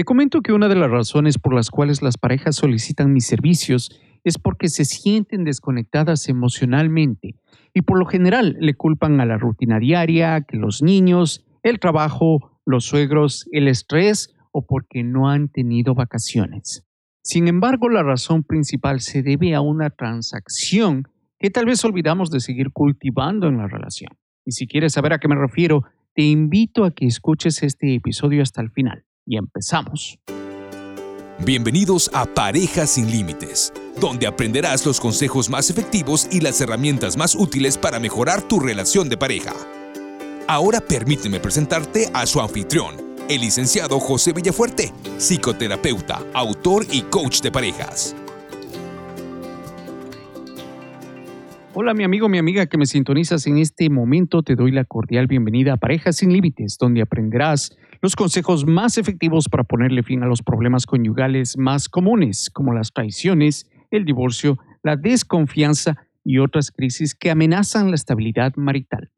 Te comento que una de las razones por las cuales las parejas solicitan mis servicios es porque se sienten desconectadas emocionalmente y por lo general le culpan a la rutina diaria, que los niños, el trabajo, los suegros, el estrés o porque no han tenido vacaciones. Sin embargo, la razón principal se debe a una transacción que tal vez olvidamos de seguir cultivando en la relación. Y si quieres saber a qué me refiero, te invito a que escuches este episodio hasta el final. Y empezamos. Bienvenidos a Parejas sin Límites, donde aprenderás los consejos más efectivos y las herramientas más útiles para mejorar tu relación de pareja. Ahora permíteme presentarte a su anfitrión, el licenciado José Villafuerte, psicoterapeuta, autor y coach de parejas. Hola mi amigo, mi amiga que me sintonizas en este momento, te doy la cordial bienvenida a Parejas sin Límites, donde aprenderás los consejos más efectivos para ponerle fin a los problemas conyugales más comunes, como las traiciones, el divorcio, la desconfianza y otras crisis que amenazan la estabilidad marital.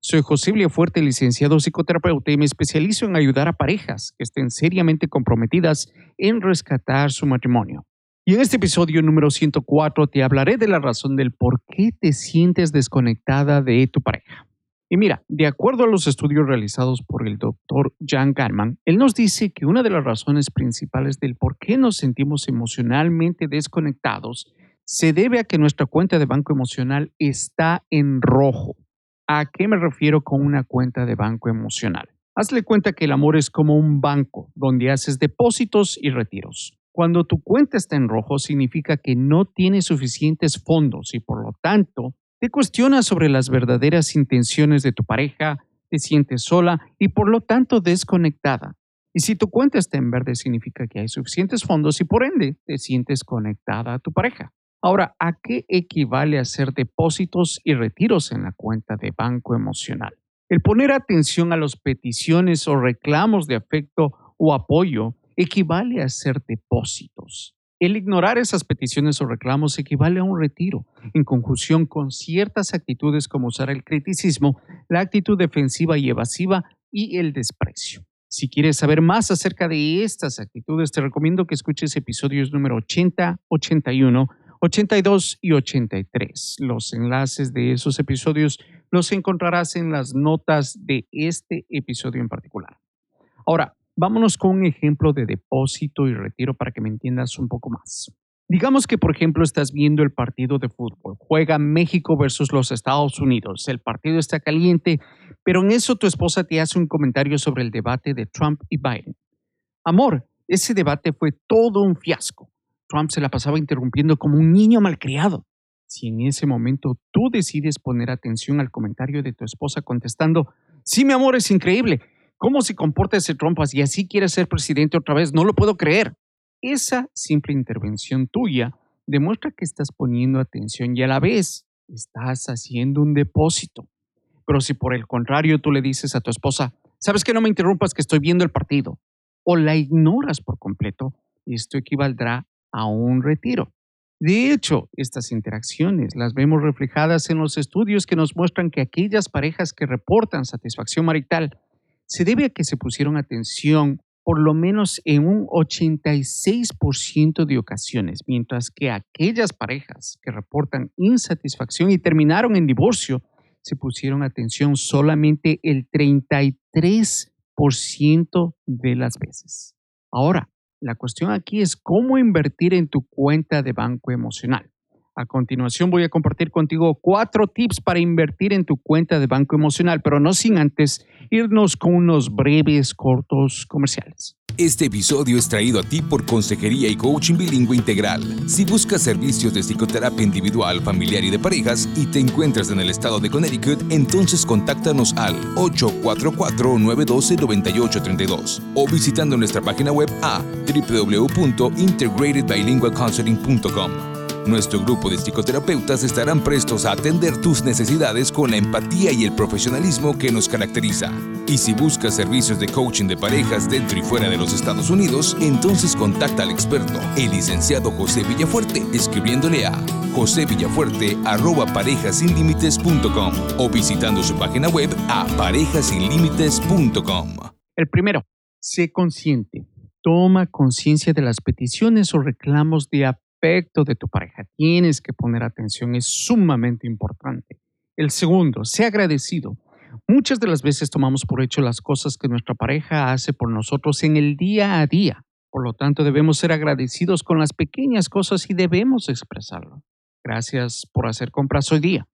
Soy José Fuerte, licenciado psicoterapeuta, y me especializo en ayudar a parejas que estén seriamente comprometidas en rescatar su matrimonio. Y en este episodio número 104 te hablaré de la razón del por qué te sientes desconectada de tu pareja. Y mira, de acuerdo a los estudios realizados por el doctor Jan Garman, él nos dice que una de las razones principales del por qué nos sentimos emocionalmente desconectados se debe a que nuestra cuenta de banco emocional está en rojo. ¿A qué me refiero con una cuenta de banco emocional? Hazle cuenta que el amor es como un banco donde haces depósitos y retiros. Cuando tu cuenta está en rojo significa que no tienes suficientes fondos y por lo tanto te cuestionas sobre las verdaderas intenciones de tu pareja, te sientes sola y por lo tanto desconectada. Y si tu cuenta está en verde significa que hay suficientes fondos y por ende te sientes conectada a tu pareja. Ahora, ¿a qué equivale hacer depósitos y retiros en la cuenta de banco emocional? El poner atención a las peticiones o reclamos de afecto o apoyo equivale a hacer depósitos. El ignorar esas peticiones o reclamos equivale a un retiro, en conjunción con ciertas actitudes como usar el criticismo, la actitud defensiva y evasiva y el desprecio. Si quieres saber más acerca de estas actitudes, te recomiendo que escuches episodios número 80, 81, 82 y 83. Los enlaces de esos episodios los encontrarás en las notas de este episodio en particular. Ahora, Vámonos con un ejemplo de depósito y retiro para que me entiendas un poco más. Digamos que, por ejemplo, estás viendo el partido de fútbol. Juega México versus los Estados Unidos. El partido está caliente, pero en eso tu esposa te hace un comentario sobre el debate de Trump y Biden. Amor, ese debate fue todo un fiasco. Trump se la pasaba interrumpiendo como un niño malcriado. Si en ese momento tú decides poner atención al comentario de tu esposa contestando, sí, mi amor, es increíble, ¿Cómo se comporta ese trompas y así quiere ser presidente otra vez? No lo puedo creer. Esa simple intervención tuya demuestra que estás poniendo atención y a la vez estás haciendo un depósito. Pero si por el contrario tú le dices a tu esposa, sabes que no me interrumpas que estoy viendo el partido, o la ignoras por completo, esto equivaldrá a un retiro. De hecho, estas interacciones las vemos reflejadas en los estudios que nos muestran que aquellas parejas que reportan satisfacción marital se debe a que se pusieron atención por lo menos en un 86% de ocasiones, mientras que aquellas parejas que reportan insatisfacción y terminaron en divorcio se pusieron atención solamente el 33% de las veces. Ahora, la cuestión aquí es cómo invertir en tu cuenta de banco emocional. A continuación voy a compartir contigo cuatro tips para invertir en tu cuenta de banco emocional, pero no sin antes irnos con unos breves, cortos comerciales. Este episodio es traído a ti por Consejería y Coaching Bilingüe Integral. Si buscas servicios de psicoterapia individual, familiar y de parejas y te encuentras en el estado de Connecticut, entonces contáctanos al 844-912-9832 o visitando nuestra página web a www.integratedbilingualcounseling.com. Nuestro grupo de psicoterapeutas estarán prestos a atender tus necesidades con la empatía y el profesionalismo que nos caracteriza. Y si buscas servicios de coaching de parejas dentro y fuera de los Estados Unidos, entonces contacta al experto, el licenciado José Villafuerte, escribiéndole a josevillafuerte@parejasinlimites.com o visitando su página web a parejasinlimites.com. El primero, sé consciente. Toma conciencia de las peticiones o reclamos de afecto de tu pareja. Tienes que poner atención, es sumamente importante. El segundo, sea agradecido. Muchas de las veces tomamos por hecho las cosas que nuestra pareja hace por nosotros en el día a día. Por lo tanto, debemos ser agradecidos con las pequeñas cosas y debemos expresarlo. Gracias por hacer compras hoy día.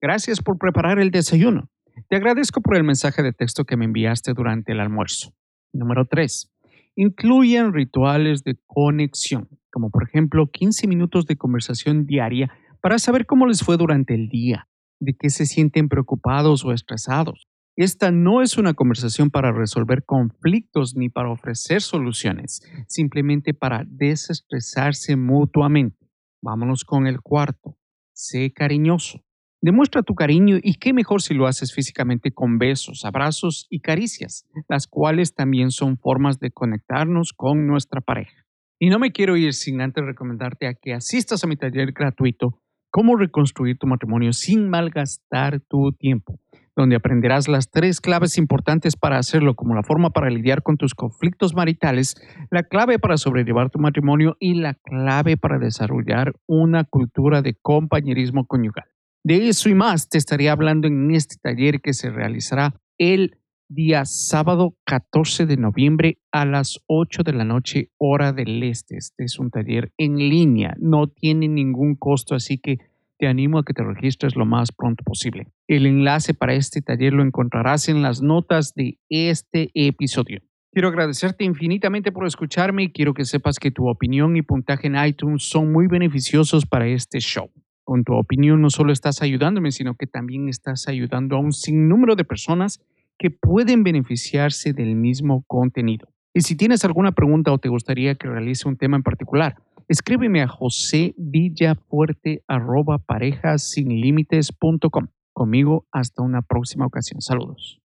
Gracias por preparar el desayuno. Te agradezco por el mensaje de texto que me enviaste durante el almuerzo. Número 3. Incluyan rituales de conexión, como por ejemplo 15 minutos de conversación diaria para saber cómo les fue durante el día, de qué se sienten preocupados o estresados. Esta no es una conversación para resolver conflictos ni para ofrecer soluciones, simplemente para desestresarse mutuamente. Vámonos con el cuarto. Sé cariñoso. Demuestra tu cariño y qué mejor si lo haces físicamente con besos, abrazos y caricias, las cuales también son formas de conectarnos con nuestra pareja. Y no me quiero ir sin antes recomendarte a que asistas a mi taller gratuito Cómo reconstruir tu matrimonio sin malgastar tu tiempo, donde aprenderás las tres claves importantes para hacerlo, como la forma para lidiar con tus conflictos maritales, la clave para sobrellevar tu matrimonio y la clave para desarrollar una cultura de compañerismo conyugal. De eso y más te estaré hablando en este taller que se realizará el día sábado 14 de noviembre a las 8 de la noche hora del este. Este es un taller en línea, no tiene ningún costo, así que te animo a que te registres lo más pronto posible. El enlace para este taller lo encontrarás en las notas de este episodio. Quiero agradecerte infinitamente por escucharme y quiero que sepas que tu opinión y puntaje en iTunes son muy beneficiosos para este show. Con tu opinión no solo estás ayudándome, sino que también estás ayudando a un sinnúmero de personas que pueden beneficiarse del mismo contenido. Y si tienes alguna pregunta o te gustaría que realice un tema en particular, escríbeme a josevillafuerte.parejasinlimites.com. Conmigo hasta una próxima ocasión. Saludos.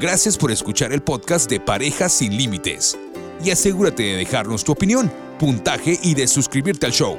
Gracias por escuchar el podcast de Parejas sin Límites. Y asegúrate de dejarnos tu opinión, puntaje y de suscribirte al show.